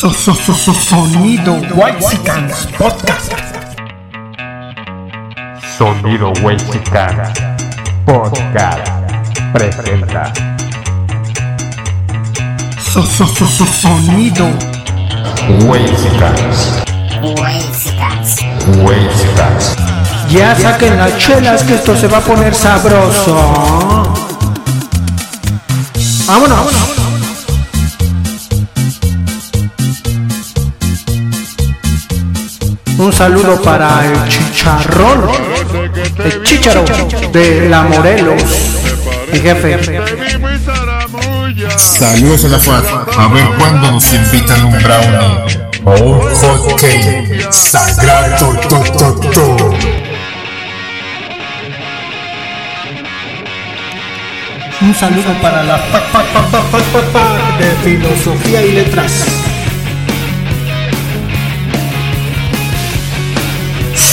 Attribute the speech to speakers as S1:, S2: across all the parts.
S1: So, so, so, so, sonido Whitesicans Podcast.
S2: Sonido Whitesicans Podcast presenta.
S1: So, so, so, so, sonido
S2: Whitesicans. Whitesicans.
S1: Ya saquen las chelas que esto se va a poner sabroso. Vámonos. Un saludo para el chicharrón, el chicharo de la Morelos, mi jefe.
S3: Saludos a la FAD. A ver cuándo nos invitan un brownie o un hot cake sagrado. To, to, to.
S1: Un saludo para la pa de filosofía y letras.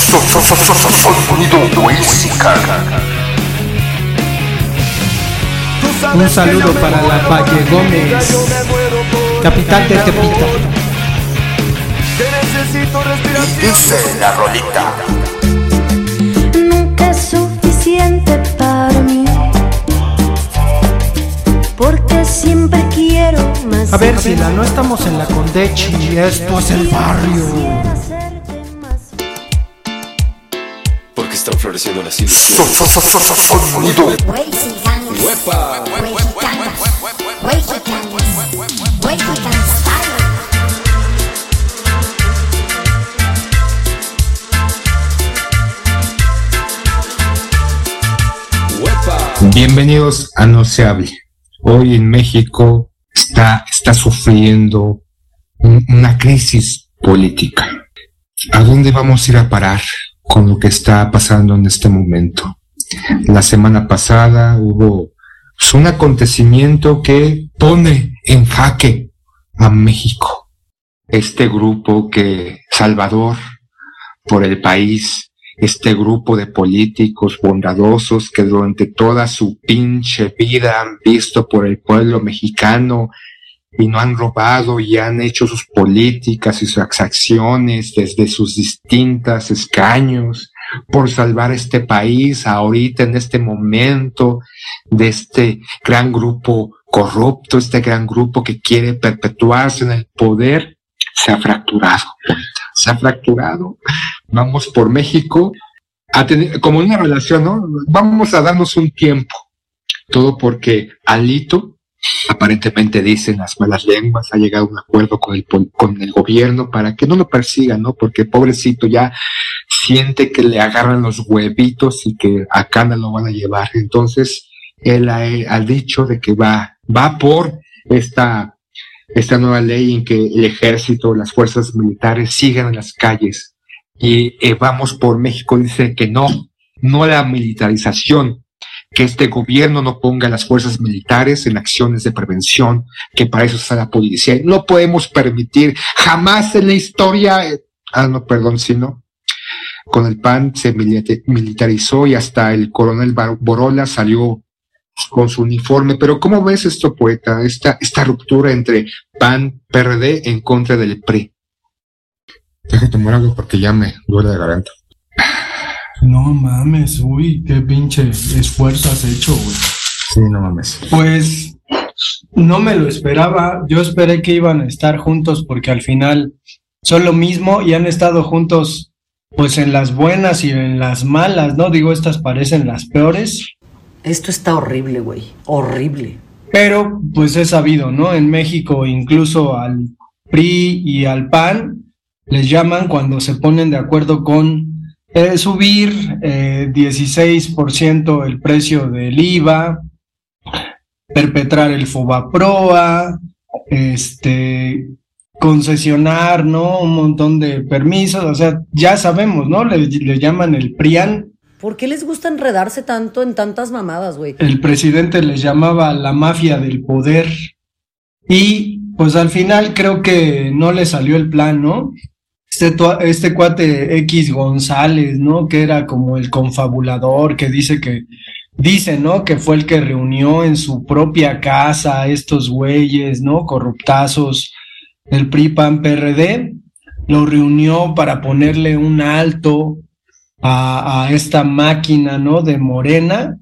S3: Sonido.
S1: Un saludo para la Valle Gómez, capital de Tepita.
S3: Dice la rolita.
S4: nunca es suficiente para mí. Porque siempre quiero más.
S1: A ver, Sila, no estamos en la Condechi, esto es el barrio.
S5: Floreciendo las ilusiones.
S3: So, so, so, so, so, sonido
S6: Bienvenidos a No se hable. Hoy en México está, está sufriendo un- una crisis política. ¿A dónde vamos a ir a parar con lo que está pasando en este momento? La semana pasada hubo pues, un acontecimiento que pone en jaque a México. Este grupo que Salvador por el país este grupo de políticos bondadosos que durante toda su pinche vida han visto por el pueblo mexicano y no han robado y han hecho sus políticas y sus acciones desde sus distintas escaños por salvar este país ahorita en este momento de este gran grupo corrupto, este gran grupo que quiere perpetuarse en el poder, se ha fracturado, se ha fracturado vamos por México a tener como una relación, ¿no? Vamos a darnos un tiempo. Todo porque Alito, aparentemente dicen las malas lenguas, ha llegado a un acuerdo con el, con el gobierno para que no lo persigan, ¿no? Porque pobrecito ya siente que le agarran los huevitos y que acá no lo van a llevar. Entonces, él ha, dicho de que va, va por esta, esta nueva ley en que el ejército, las fuerzas militares sigan en las calles y eh, Vamos por México dice que no, no a la militarización, que este gobierno no ponga las fuerzas militares en acciones de prevención, que para eso está la policía. No podemos permitir jamás en la historia, eh, ah, no, perdón, sino con el PAN se milita- militarizó y hasta el coronel Borola salió con su uniforme. Pero ¿cómo ves esto, poeta? Esta, esta ruptura entre PAN, PRD en contra del PRI. Deja tomar algo porque ya me duele la garganta.
S7: No mames, uy, qué pinche esfuerzo has hecho, güey.
S6: Sí, no mames.
S7: Pues no me lo esperaba. Yo esperé que iban a estar juntos porque al final son lo mismo y han estado juntos pues en las buenas y en las malas, ¿no? Digo, estas parecen las peores,
S8: Esto está horrible, güey. Horrible.
S7: pero pues es sabido, ¿no? En México incluso al PRI y al PAN les llaman cuando se ponen de acuerdo con eh, subir eh, 16% el precio del IVA, perpetrar el FOBAPROA, este, concesionar, ¿no? Un montón de permisos, o sea, ya sabemos, ¿no? Le, le llaman el PRIAN,
S8: ¿Por qué les gusta enredarse tanto en tantas mamadas, güey?
S7: el presidente les llamaba la mafia del poder y pues al final creo que no le salió el plan, ¿no? Este, este cuate X González, ¿no? Que era como el confabulador, que dice que, dice, ¿no? Que fue el que reunió en su propia casa a estos güeyes, ¿no? Corruptazos el PRI PAN PRD, lo reunió para ponerle un alto a, a esta máquina, ¿no? De Morena,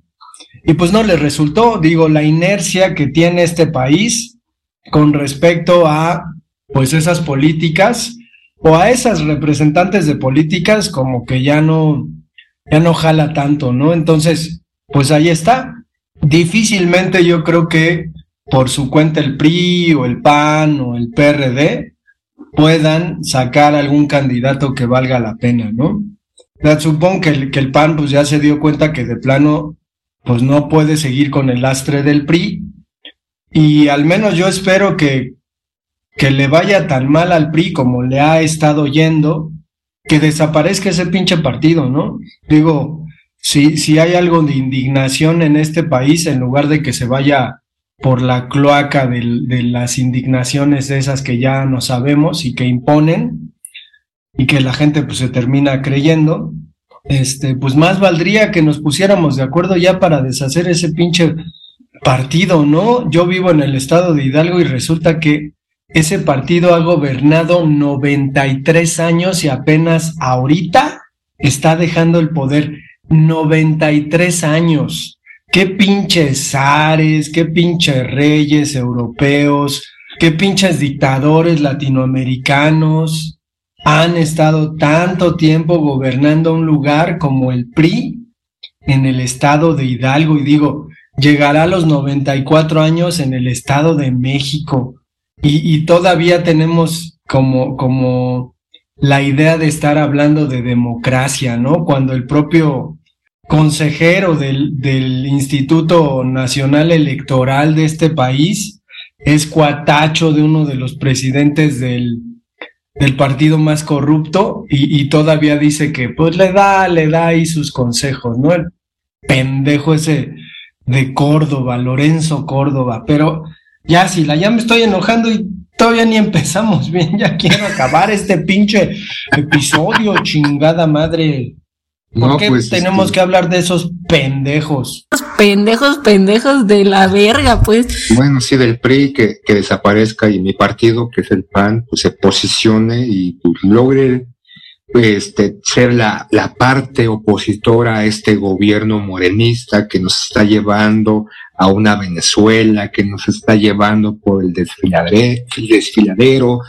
S7: y pues no le resultó, digo, la inercia que tiene este país con respecto a, pues esas políticas o a esas representantes de políticas como que ya no, ya no jala tanto, ¿no? Entonces, pues ahí está. Difícilmente yo creo que por su cuenta el PRI o el PAN o el PRD puedan sacar algún candidato que valga la pena, ¿no? Supongo que el, que el PAN pues ya se dio cuenta que de plano pues no puede seguir con el lastre del PRI y al menos yo espero que, que le vaya tan mal al PRI como le ha estado yendo, que desaparezca ese pinche partido, ¿no? Digo, si, si hay algo de indignación en este país, en lugar de que se vaya por la cloaca de, de las indignaciones esas que ya no sabemos y que imponen y que la gente pues se termina creyendo, este, pues más valdría que nos pusiéramos de acuerdo ya para deshacer ese pinche partido, ¿no? Yo vivo en el estado de Hidalgo y resulta que ese partido ha gobernado 93 años y apenas ahorita está dejando el poder. 93 años. Qué pinches zares, qué pinches reyes europeos, qué pinches dictadores latinoamericanos han estado tanto tiempo gobernando un lugar como el PRI en el estado de Hidalgo. Y digo, llegará a los 94 años en el estado de México y, todavía tenemos como, como la idea de estar hablando de democracia, ¿no? Cuando el propio consejero del, del Instituto Nacional Electoral de este país es cuatacho de uno de los presidentes del, del partido más corrupto y, y, todavía dice que pues le da, le da ahí sus consejos, ¿no? El pendejo ese de Córdoba, Lorenzo Córdoba, pero ya si la ya me estoy enojando y todavía ni empezamos bien, ya quiero acabar este pinche episodio, chingada madre. ¿Por
S6: No,
S7: qué
S6: pues,
S7: tenemos
S6: este-
S7: que hablar de esos pendejos?
S5: Pendejos, pendejos de la verga, pues.
S6: Bueno, sí, del PRI que, que desaparezca y mi partido, que es el PAN, pues se posicione y pues, logre este, ser la, la parte opositora a este gobierno morenista que nos está llevando a una Venezuela, que nos está llevando por el desfiladre- el desfiladero,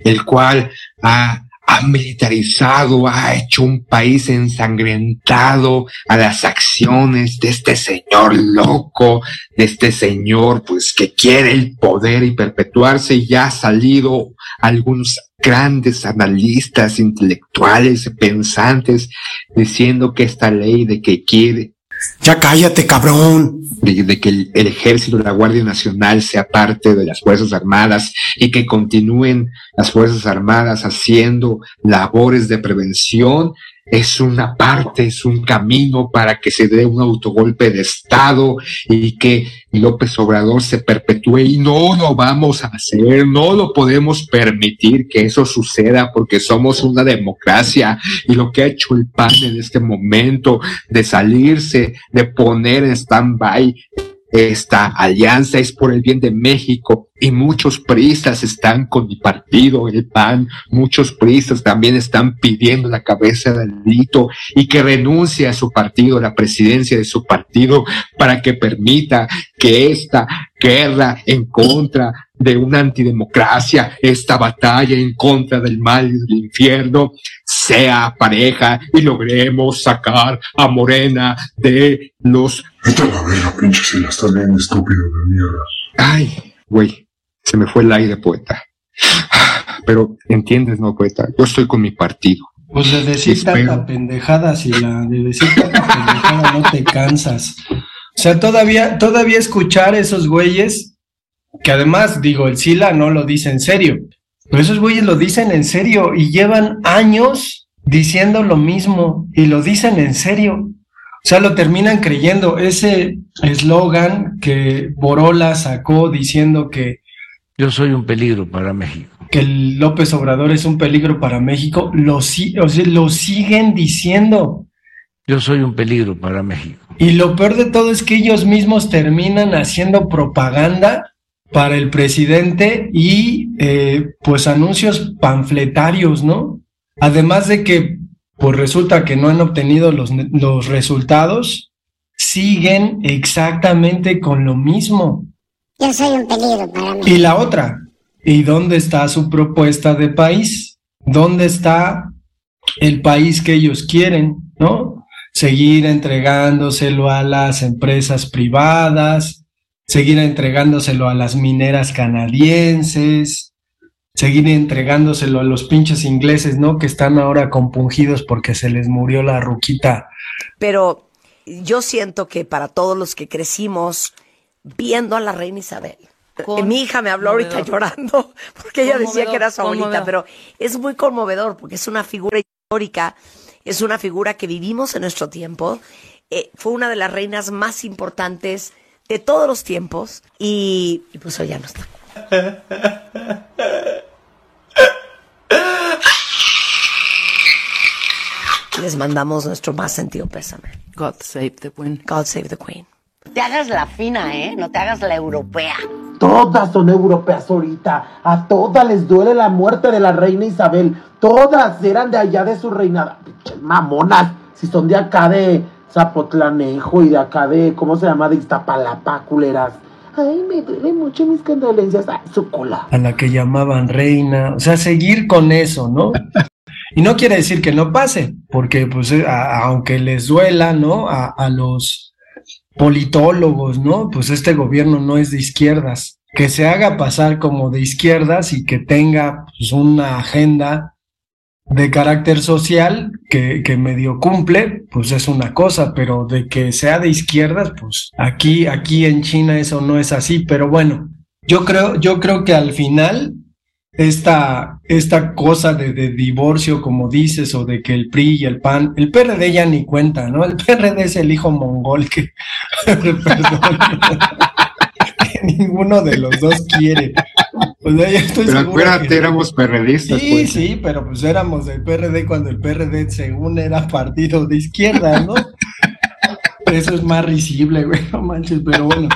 S6: el cual ha, ha militarizado, ha hecho un país ensangrentado a las acciones de este señor loco, de este señor pues que quiere el poder y perpetuarse. Y ya ha salido algunos grandes analistas intelectuales pensantes diciendo que esta ley de que quiere
S1: Ya cállate, cabrón.
S6: de, que el, el ejército la Guardia Nacional sea parte de las Fuerzas Armadas y que continúen las Fuerzas Armadas haciendo labores de prevención, es una parte, es un camino para que se dé un autogolpe de Estado y que López Obrador se perpetúe. Y no lo vamos a hacer, no lo podemos permitir que eso suceda porque somos una democracia. Y lo que ha hecho el PAN en este momento de salirse, de poner en stand-by esta alianza es por el bien de México y muchos priistas están con mi partido, el PAN, muchos priistas también están pidiendo la cabeza del delito y que renuncie a su partido, la presidencia de su partido, para que permita que esta guerra en contra de una antidemocracia, esta batalla en contra del mal y del infierno, sea pareja y logremos sacar a Morena de los
S3: Vete a la verga, pinche Sila, estás bien estúpido de mierda.
S6: Ay, güey, se me fue el aire, poeta. Pero entiendes, ¿no, poeta? Yo estoy con mi partido.
S7: Pues de decir
S6: Espero.
S7: tanta pendejada, si la de decir tanta pendejada no te cansas. O sea, todavía, todavía escuchar esos güeyes, que además, digo, el Sila no lo dice en serio, pero esos güeyes lo dicen en serio y llevan años diciendo lo mismo y lo dicen en serio. O sea, lo terminan creyendo. Ese eslogan que Borola sacó diciendo que
S9: Yo soy un peligro para México.
S7: que López Obrador es un peligro para México, lo, si- o sea, lo siguen diciendo.
S9: Yo soy un peligro para México.
S7: Y lo peor de todo es que ellos mismos terminan haciendo propaganda para el presidente y eh, pues anuncios panfletarios, ¿no? Además de que pues resulta que no han obtenido los, los resultados, siguen exactamente con lo mismo.
S10: Yo soy un peligro para mí.
S7: Y la otra, ¿y dónde está su propuesta de país? ¿Dónde está el país que ellos quieren, no? Seguir entregándoselo a las empresas privadas, seguir entregándoselo a las mineras canadienses, seguir entregándoselo a los pinches ingleses, ¿no? Que están ahora compungidos porque se les murió la ruquita.
S11: Pero yo siento que para todos los que crecimos viendo a la reina Isabel,
S8: Con-
S11: mi hija me habló ahorita llorando porque ella decía que era su abuelita,
S8: Conmovedor.
S11: pero es muy conmovedor porque es una figura histórica, es una figura que vivimos en nuestro tiempo, eh, fue una de las reinas más importantes de todos los tiempos y, y pues hoy ya no está. Les mandamos nuestro más sentido pésame.
S8: God save the queen.
S11: God save the Queen.
S12: Te hagas la fina, ¿eh? No te hagas la europea.
S13: Todas son europeas ahorita. A todas les duele la muerte de la reina Isabel. Todas eran de allá de su reinada. Pinches mamonas. Si son de acá de Zapotlanejo y de acá de, ¿cómo se llama? De Iztapalapa, culeras. Ay, me duele mucho mis condolencias. Ay,
S7: a la que llamaban reina, o sea, seguir con eso, ¿no? Y no quiere decir que no pase, porque pues eh, aunque les duela, ¿no? A, a los politólogos, ¿no? Pues este gobierno no es de izquierdas. Que se haga pasar como de izquierdas y que tenga pues, una agenda de carácter social que, que medio cumple, pues es una cosa, pero de que sea de izquierdas, pues aquí, aquí en China eso no es así, pero bueno, yo creo, yo creo que al final esta, esta cosa de, de divorcio, como dices, o de que el PRI y el PAN, el PRD ya ni cuenta, ¿no? El PRD es el hijo mongol que, perdón, que ninguno de los dos quiere. Sea, yo estoy
S6: Pero acuérdate,
S7: que-
S6: éramos perredistas.
S7: Sí,
S6: pues.
S7: sí, pero pues éramos del PRD cuando el PRD según era partido de izquierda, ¿no? Eso es más risible, güey, no manches, pero bueno.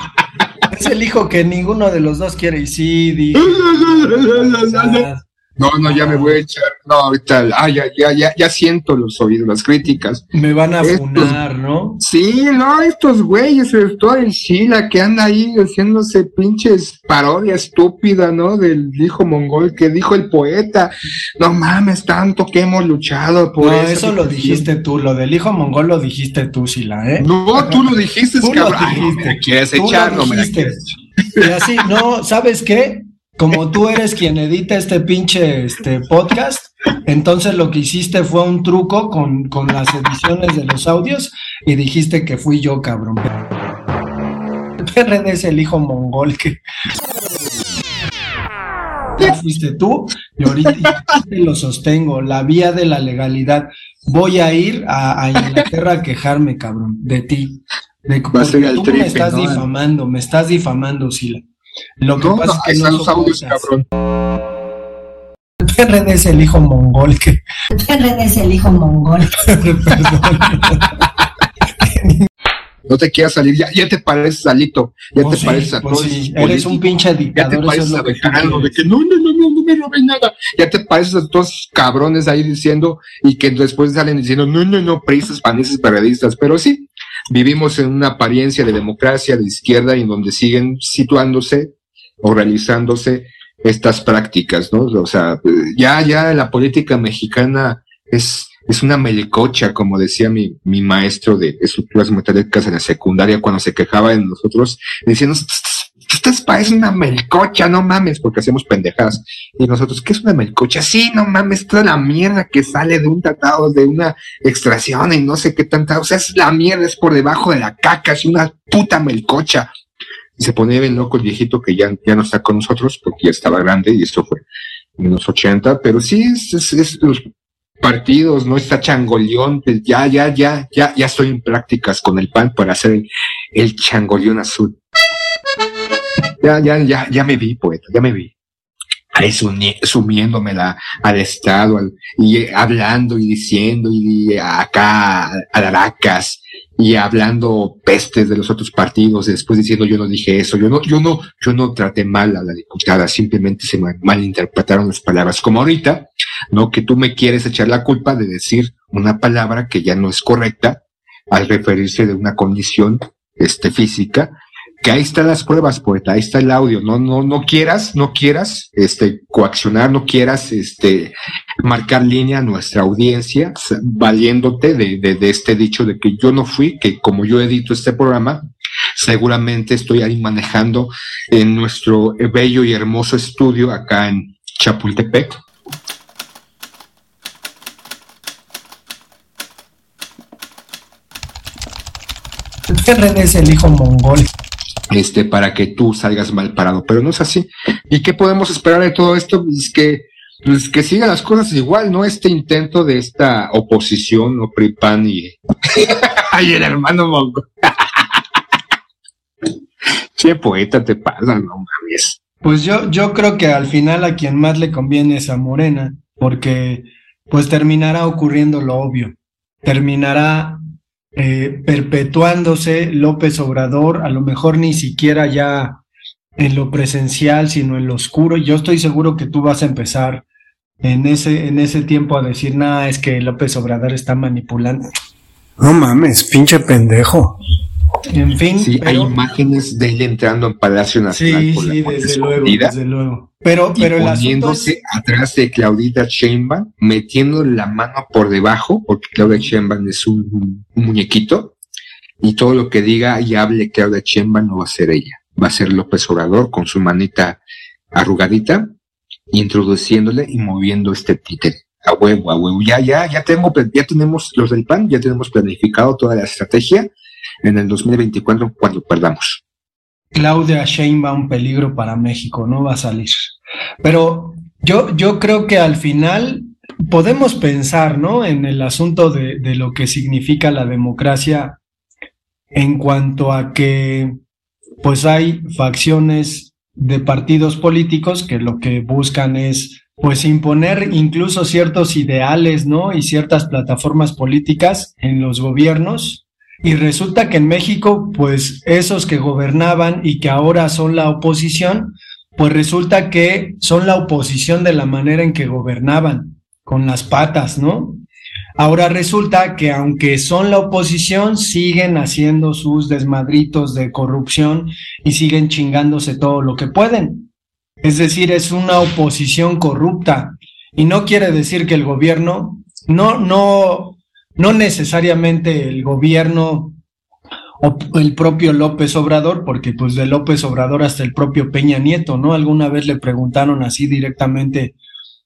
S7: Es el hijo que ninguno de los dos quiere y sí, dije.
S6: No, no, ya me voy a echar. No, ahorita, ah, ya, ya, ya, ya siento los oídos, las críticas.
S7: me van a
S6: Estos-
S7: funar, ¿no?
S6: Sí, no, estos güeyes, sobre todo el Sheila, que anda ahí haciéndose pinches parodia estúpida, ¿no? Del hijo mongol que dijo el poeta. No mames, tanto que hemos luchado por
S7: No, eso lo dijiste tú, lo del hijo mongol lo dijiste tú, Sila, ¿eh?
S6: No, tú lo dijiste,
S7: Tú lo
S6: cabrón. Ay, no me
S7: dijiste.
S6: la quieres
S7: Tú lo
S6: echar, no me la quieres
S7: Y así, no, ¿sabes qué? Como tú eres quien edita este pinche este podcast, entonces lo que hiciste fue un truco con, con las ediciones de los audios y dijiste que fui yo, cabrón. El PRD es el hijo mongol que... Fuiste tú y ahorita te lo sostengo, la vía de la legalidad. Voy a ir a, a Inglaterra a quejarme, cabrón, de ti. De,
S6: Va a ser
S7: tú
S6: tripe,
S7: me estás
S6: ¿no?
S7: difamando, me estás difamando, Sila. Lo que
S6: No,
S7: pasa
S6: no,
S7: es que no
S6: audios, cabrón.
S7: Es el hijo mongol que...
S12: Es el hijo mongol.
S6: No te quieras salir, ya, ya te pareces a Lito, ya
S7: Pues
S6: te
S7: sí,
S6: pareces a
S7: pues
S6: todos
S7: sí, eres un pinche
S6: Ya te
S7: dictador, eso es
S6: pareces a Bejarano, de que no, no, no, no, no me robes nada. Ya te pareces a todos cabrones ahí diciendo y que después salen diciendo, no, no, no, prisas, panistas, periodistas. Pero sí, vivimos en una apariencia de democracia de izquierda y en donde siguen situándose o realizándose estas prácticas, ¿no? O sea, ya, ya la política mexicana es, es una melicocha, como decía mi, mi maestro de estructuras metálicas en la secundaria cuando se quejaba de nosotros, diciendo, ustedes parecen una melcocha, no mames, porque hacemos pendejadas. Y nosotros, ¿qué es una melcocha? Sí, no mames, toda la mierda que sale de un tratado, de una extracción y no sé qué tanta, o sea, es la mierda, es por debajo de la caca, es una puta melcocha. Y se ponía bien loco el viejito que ya, ya no está con nosotros porque ya estaba grande y esto fue en los 80, pero sí es, es, es los partidos, no está changoleón, pues ya, ya, ya, ya, ya estoy en prácticas con el PAN para hacer el, el changoleón azul. Ya, ya, ya, ya me vi, poeta, ya me vi. Ahí sumiéndomela al Estado, al- y hablando y diciendo, y, acá a Aracas, y hablando pestes de los otros partidos, y después diciendo yo no dije eso, yo no, yo no, yo no traté mal a la diputada, simplemente se mal- malinterpretaron las palabras, como ahorita, ¿no? Que tú me quieres echar la culpa de decir una palabra que ya no es correcta al referirse de una condición, este, física, que ahí están las pruebas, poeta, ahí está el audio, no, no, no quieras, no quieras, este, coaccionar, no quieras, este, marcar línea a nuestra audiencia, valiéndote de, de, este dicho de que yo no fui, que como yo edito este programa, seguramente estoy ahí manejando en nuestro bello y hermoso estudio acá en Chapultepec.
S7: RD es el hijo mongol.
S6: Este, para que tú salgas mal parado, pero no es así. ¿Y qué podemos esperar de todo esto? Pues que, pues que sigan las cosas igual, ¿no? Este intento de esta oposición, ¿no? PRIPAN y, el hermano Mongo. che, poeta, te pasa, no mames.
S7: Pues yo, yo creo que al final a quien más le conviene es a Morena, porque pues terminará ocurriendo lo obvio. Terminará eh, perpetuándose López Obrador, a lo mejor ni siquiera ya en lo presencial, sino en lo oscuro. Yo estoy seguro que tú vas a empezar en ese, en ese tiempo a decir, nada, es que López Obrador está manipulando.
S1: No mames, pinche pendejo.
S7: En fin,
S6: Sí, hay
S7: pero-
S6: imágenes de él entrando en Palacio Nacional
S7: sí,
S6: por la
S7: sí,
S6: puerta
S7: desde luego, desde luego. Pero,
S6: y
S7: pero el asunto
S6: poniéndose
S7: es,
S6: atrás de Claudita Sheinbaum, metiendo la mano por debajo, porque Claudia Sheinbaum es un, un muñequito, y todo lo que diga y hable Claudia Sheinbaum no va a ser ella, va a ser López Obrador con su manita arrugadita, introduciéndole y moviendo este títere. A huevo, a huevo. Ya, ya, ya tengo, ya tenemos los del PAN, ya tenemos planificado toda la estrategia en el 2024 cuando perdamos.
S7: Claudia Sheinbaum peligro para México, no va a salir. Pero yo, yo creo que al final podemos pensar, ¿no? En el asunto de, de lo que significa la democracia en cuanto a que pues hay facciones de partidos políticos que lo que buscan es pues imponer incluso ciertos ideales, ¿no? Y ciertas plataformas políticas en los gobiernos. Y resulta que en México, pues esos que gobernaban y que ahora son la oposición, pues resulta que son la oposición de la manera en que gobernaban, con las patas, ¿no? Ahora resulta que aunque son la oposición, siguen haciendo sus desmadritos de corrupción y siguen chingándose todo lo que pueden. Es decir, es una oposición corrupta. Y no quiere decir que el gobierno, no, no, no necesariamente el gobierno o el propio López Obrador, porque pues de López Obrador hasta el propio Peña Nieto, ¿no? Alguna vez le preguntaron así directamente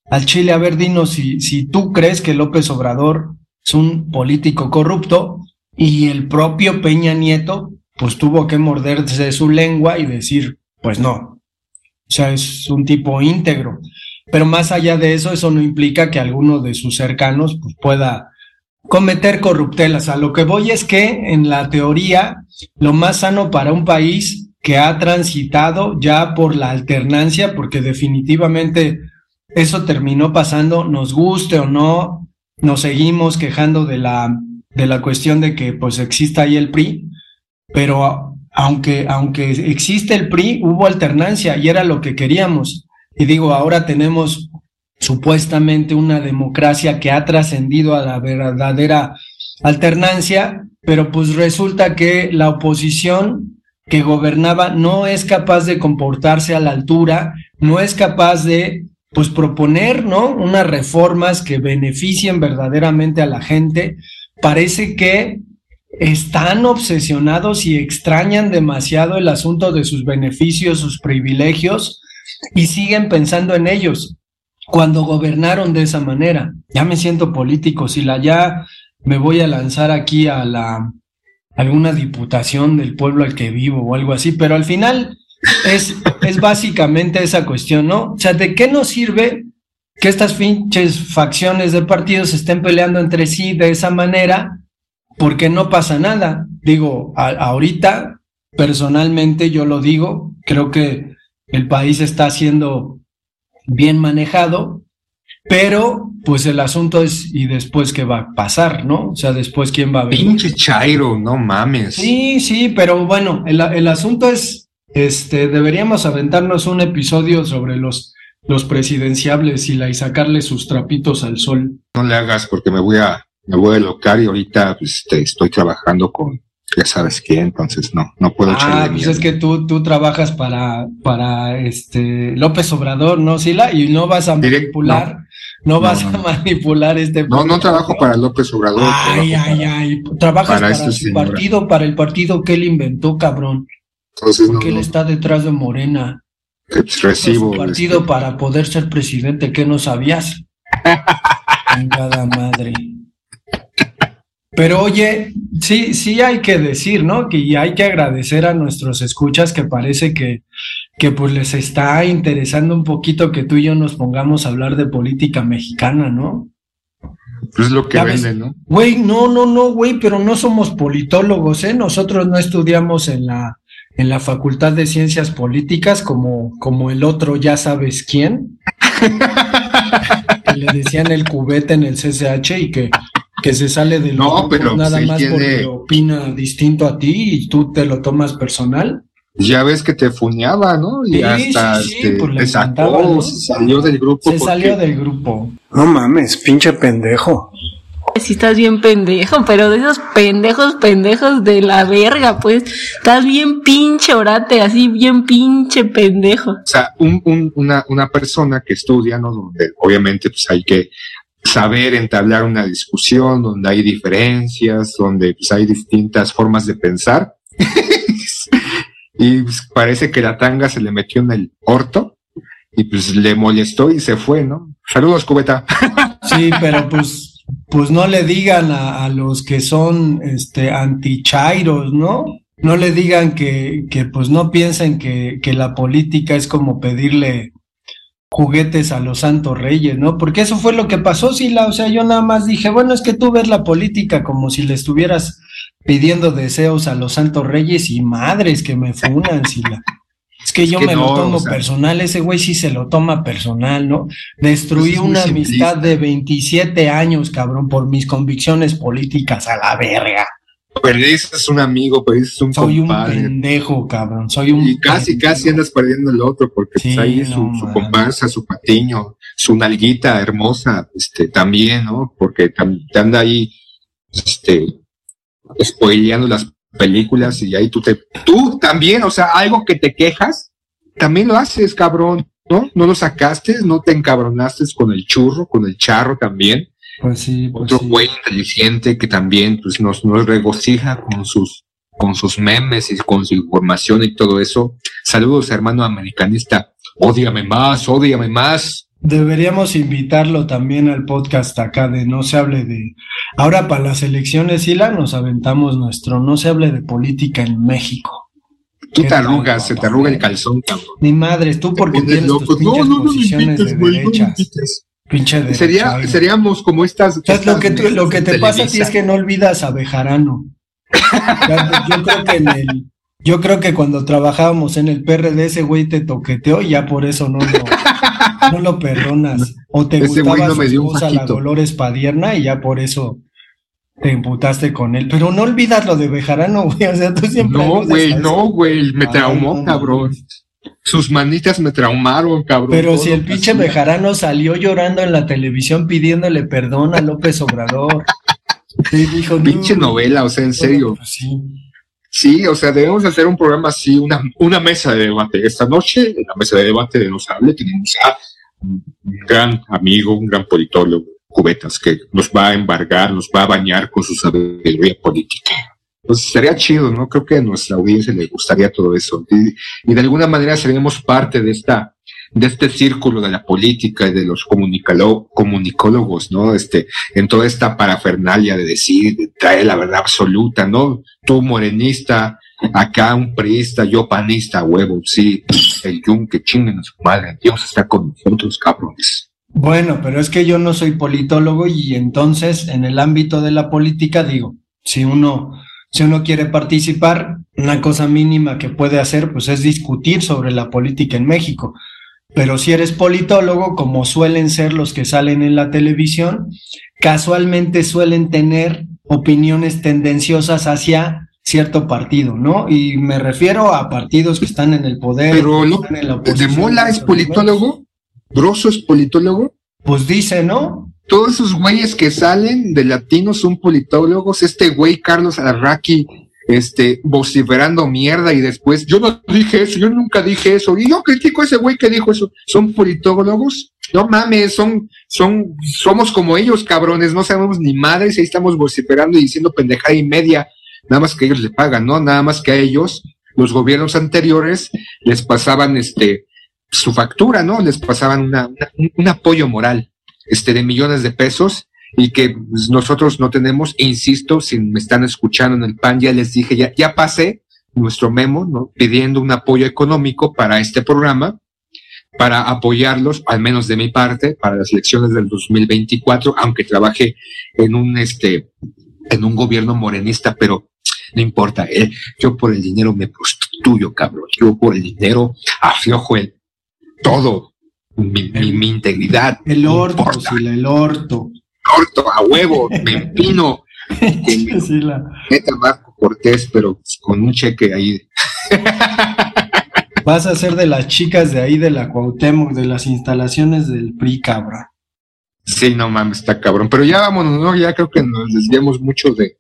S7: al Chile, a ver, dinos si, si tú crees que López Obrador es un político corrupto y el propio Peña Nieto pues tuvo que morderse su lengua y decir, pues no, o sea, es un tipo íntegro. Pero más allá de eso, eso no implica que alguno de sus cercanos pues, pueda cometer corruptelas. A lo que voy es que en la teoría, lo más sano para un país que ha transitado ya por la alternancia, porque definitivamente eso terminó pasando, nos guste o no, nos seguimos quejando de la, de la cuestión de que pues exista ahí el PRI, pero aunque, aunque existe el PRI, hubo alternancia y era lo que queríamos. Y digo, ahora tenemos supuestamente una democracia que ha trascendido a la verdadera alternancia, pero pues resulta que la oposición que gobernaba no es capaz de comportarse a la altura, no es capaz de pues proponer, ¿no? Unas reformas que beneficien verdaderamente a la gente. Parece que están obsesionados y extrañan demasiado el asunto de sus beneficios, sus privilegios y siguen pensando en ellos cuando gobernaron de esa manera. Ya me siento político, si la ya me voy a lanzar aquí a la alguna diputación del pueblo al que vivo o algo así, pero al final es, es básicamente esa cuestión, ¿no? O sea, ¿de qué nos sirve que estas pinches facciones de partidos estén peleando entre sí de esa manera? Porque no pasa nada. Digo, ahorita, personalmente yo lo digo, creo que el país está siendo bien manejado, Pero, pues el asunto es, ¿y después qué va a pasar, no? O sea, después quién va a venir.
S6: Pinche Chairo, no mames.
S7: Sí, sí, pero bueno, el, el asunto es, este, deberíamos aventarnos un episodio sobre los, los presidenciables y la y sacarle sus trapitos al sol.
S6: No le hagas porque me voy a, me voy a locar y ahorita pues, este, estoy trabajando con ya sabes quién, entonces no, no puedo
S7: Ah, pues
S6: miedo.
S7: es que tú, tú trabajas para, para este López Obrador, ¿no, Sila? Y no vas a manipular, no, vas
S6: No, no.
S7: a manipular este.
S6: No, no trabajo para López Obrador.
S7: Ay, ay, ay. Trabajas
S6: para
S7: para,
S6: esta
S7: su partido, para el partido que él inventó, cabrón.
S6: Entonces no,
S7: Porque él está detrás de Morena.
S6: pues, recibo.
S7: Su partido
S6: este,
S7: para poder ser presidente, ¿qué no sabías? Chingada madre. Pero oye, sí, sí hay que decir, ¿no? Que y hay que agradecer a nuestros escuchas que parece que, que pues les está interesando un poquito que tú y yo nos pongamos a hablar de política mexicana, ¿no?
S6: pues, es lo que venden, ¿no?
S7: Güey, no, no, no, güey, pero no somos politólogos, ¿eh? Nosotros no estudiamos en la, en la Facultad de Ciencias Políticas como, como el otro, ya sabes quién. que le decían el cubete en el CCH y que, que se sale de
S6: No,
S7: grupos
S6: pero,
S7: nada
S6: pues,
S7: más
S6: tiene-
S7: porque opina distinto a ti y tú te lo tomas personal.
S6: Ya ves que te fuñaba, ¿no? Y
S7: Sí,
S6: hasta
S7: sí, sí, pues le
S6: te sacó,
S7: ¿no?
S6: se salió del grupo.
S7: Se
S6: porque-
S7: salió del grupo.
S1: No mames, pinche pendejo.
S5: Sí estás bien pendejo, pero de esos pendejos, pendejos de la verga, pues. Estás bien pinche orate, así bien pinche pendejo.
S6: O sea, un, un- una, una persona que estudia, ¿no? Donde obviamente pues hay que saber entablar una discusión, donde hay diferencias, donde pues hay distintas formas de pensar. y pues, parece que la tanga se le metió en el orto y pues le molestó y se fue, ¿no? Saludos, cubeta.
S7: Sí, pero pues, pues no le digan a, los que son este antichairos, ¿no? No le digan que, que pues no piensen que, que la política es como pedirle juguetes a los santos reyes, ¿no? Porque eso fue lo que pasó, Sila. O sea, yo nada más dije, bueno, es que tú ves la política como si le estuvieras pidiendo deseos a los santos reyes y madres que me funan, Sila. Es que yo
S6: que
S7: me
S6: no,
S7: lo tomo
S6: o sea-
S7: personal, ese güey sí se lo toma personal, ¿no? Destruí una
S6: simplista.
S7: amistad de 27 años, cabrón, por mis convicciones políticas a la verga.
S6: Perdiste un amigo, perdiste un
S7: Soy un pendejo, cabrón. Soy un
S6: Y casi,
S7: pendejo.
S6: casi andas perdiendo el otro, porque pues
S7: Sí,
S6: ahí
S7: no
S6: su, su comparsa, su patiño, su nalguita hermosa, este, también, ¿no? Porque te anda ahí, este, spoileando las películas y ahí tú te, tú también, o sea, algo que te quejas, también lo haces, cabrón, ¿no? No lo sacaste, no te encabronaste con el churro, con el charro también.
S7: Pues sí, pues
S6: Otro
S7: sí.
S6: güey inteligente que también pues, nos, nos regocija con sus, con sus memes y con su información y todo eso. Saludos, hermano americanista. Ódiame más, ódiame más.
S7: Deberíamos invitarlo también al podcast acá de No se hable de... Ahora para las elecciones, Sila, nos aventamos nuestro No se hable de política en México.
S6: Tú
S7: ¿Qué
S6: te arrugas, se te arruga el calzón, cabrón.
S7: Ni madres, tú porque tienes tus
S6: loco. No,
S7: pinches
S6: no, no me
S7: posiciones
S6: invites,
S7: de
S6: no
S7: derechas.
S6: invites.
S7: Pinche
S6: Sería,
S7: derechairo.
S6: seríamos como estas.
S7: O sea, lo que, tú- lo que te pasa
S6: de
S7: a ti es que no olvidas a Bejarano. Yo creo que en el, yo creo que cuando trabajábamos en el PRD ese güey te toqueteó y ya por eso no lo, no lo perdonas. O te
S6: Ese
S7: gustaba
S6: no
S7: su
S6: me dio un
S7: esposa, la. Dolores Padierna y ya por eso te emputaste con él. Pero no olvidas lo de Bejarano, güey. O sea, tú siempre
S6: No, güey, no, güey, me
S7: Ay,
S6: traumó,
S7: no,
S6: cabrón. Sus manitas me traumaron, cabrón.
S7: Pero si el pinche. Bejarano salió llorando en la televisión pidiéndole perdón a López Obrador. Y dijo, no,
S6: Pinche novela, o sea, en serio.
S7: pues sí.
S6: Sí, o sea, debemos hacer un programa así, una, una mesa de debate. Esta noche, en la mesa de debate de Nos Hable, tenemos a un gran amigo, un gran politólogo, Cubetas, que nos va a embargar, nos va a bañar con su sabiduría política. Pues estaría chido, ¿no? Creo que a nuestra audiencia le gustaría todo eso. Y, de alguna manera seremos parte de esta, de este círculo de la política y de los comunicólogos, ¿no? Este, en toda esta parafernalia de decir, de traer la verdad absoluta, ¿no? Tú morenista, acá un priista, yo panista, huevo, sí, el yunque chinguen a su madre, Dios está con nosotros, cabrones.
S7: Bueno, pero es que yo no soy politólogo y entonces en el ámbito de la política digo, si uno, si uno quiere participar, una cosa mínima que puede hacer pues es discutir sobre la política en México. pero si eres politólogo, como suelen ser los que salen en la televisión, casualmente suelen tener opiniones tendenciosas hacia cierto partido, ¿no? Y me refiero a partidos que están en el poder.
S6: Pero
S7: están en la
S6: ¿De Mola es politólogo? ¿Grosso es politólogo?
S7: Pues dice, ¿no?
S6: Todos esos güeyes que salen de latinos son politólogos. Este güey, Carlos Arraqui, este, vociferando mierda y después, yo no dije eso, yo nunca dije eso. Y yo critico a ese güey que dijo eso. ¿Son politólogos? No mames, son, son, somos como ellos, cabrones, no sabemos ni madres, ahí estamos vociferando y diciendo pendejada y media. Nada más que ellos le pagan, ¿no? Nada más que a ellos, los gobiernos anteriores, les pasaban este, su factura, ¿no? Les pasaban una, una- un, un apoyo moral, este, de millones de pesos y que pues, nosotros no tenemos, e insisto, si me están escuchando en el PAN, ya les dije, ya, ya pasé nuestro memo, ¿no? Pidiendo un apoyo económico para este programa, para apoyarlos, al menos de mi parte, para las elecciones del 2024, aunque trabaje en un, este, en un gobierno morenista, pero no importa, eh, yo por el dinero me prostituyo, cabrón, yo por el dinero aflojo el todo, mi, mi- mi integridad.
S7: El orto, sí, el orto.
S6: Corto, a huevo, me empino. Meta Marco Cortés, pero con un cheque ahí.
S7: Vas a ser de las chicas de ahí de la Cuauhtémoc, de las instalaciones del PRI, cabrón.
S6: Sí, no mames, está cabrón. Pero ya vámonos, ¿no? Ya creo que nos desviamos mucho de,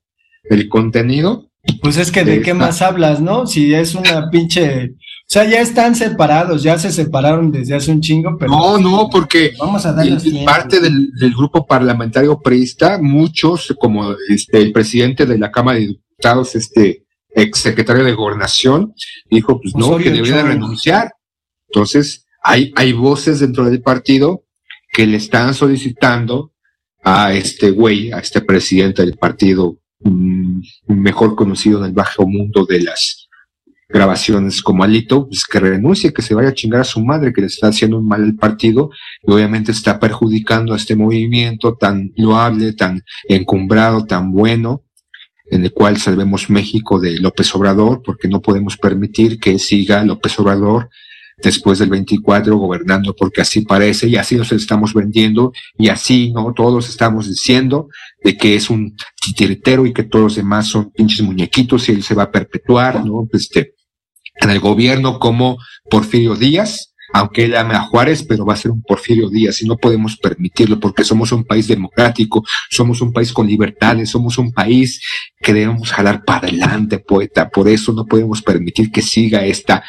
S6: del contenido.
S7: Pues es que de
S6: De
S7: qué
S6: esta-
S7: más hablas, ¿no? Si es una pinche... O sea, ya están separados, ya se separaron desde hace un chingo, pero...
S6: No, no, porque
S7: Vamos a
S6: el-
S7: darles tiempo.
S6: parte del, del grupo parlamentario priista, muchos, como este, el presidente de la Cámara de Diputados, este exsecretario de Gobernación, dijo, pues no, que debería de renunciar. Entonces, hay, hay voces dentro del partido que le están solicitando a este güey, a este presidente del partido, mm, mejor conocido en el bajo mundo de las grabaciones como Alito, pues que renuncie, que se vaya a chingar a su madre, que le está haciendo un mal al partido y obviamente está perjudicando a este movimiento tan loable, tan encumbrado, tan bueno, en el cual salvemos México de López Obrador, porque no podemos permitir que siga López Obrador después del 24 gobernando, porque así parece y así nos estamos vendiendo y así, ¿no? Todos estamos diciendo de que es un titiritero y que todos los demás son pinches muñequitos y él se va a perpetuar, ¿no? Este, en el gobierno como Porfirio Díaz, aunque él ame a Juárez, pero va a ser un Porfirio Díaz y no podemos permitirlo porque somos un país democrático, somos un país con libertades, somos un país que debemos jalar para adelante, poeta. Por eso no podemos permitir que siga esta,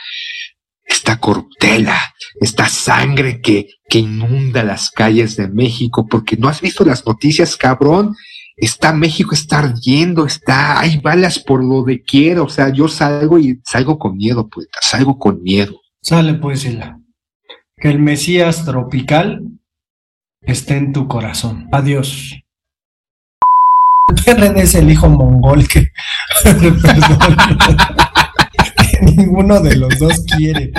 S6: esta corruptela, esta sangre que, que inunda las calles de México, porque no has visto las noticias, cabrón. Está México, está ardiendo, está, hay balas por lo de quiera. O sea, yo salgo y salgo con miedo, poeta, salgo con miedo.
S7: Sale pues, Hila. Que el Mesías tropical esté en tu corazón. Adiós. Es el hijo mongol perdón, que ninguno de los dos quiere.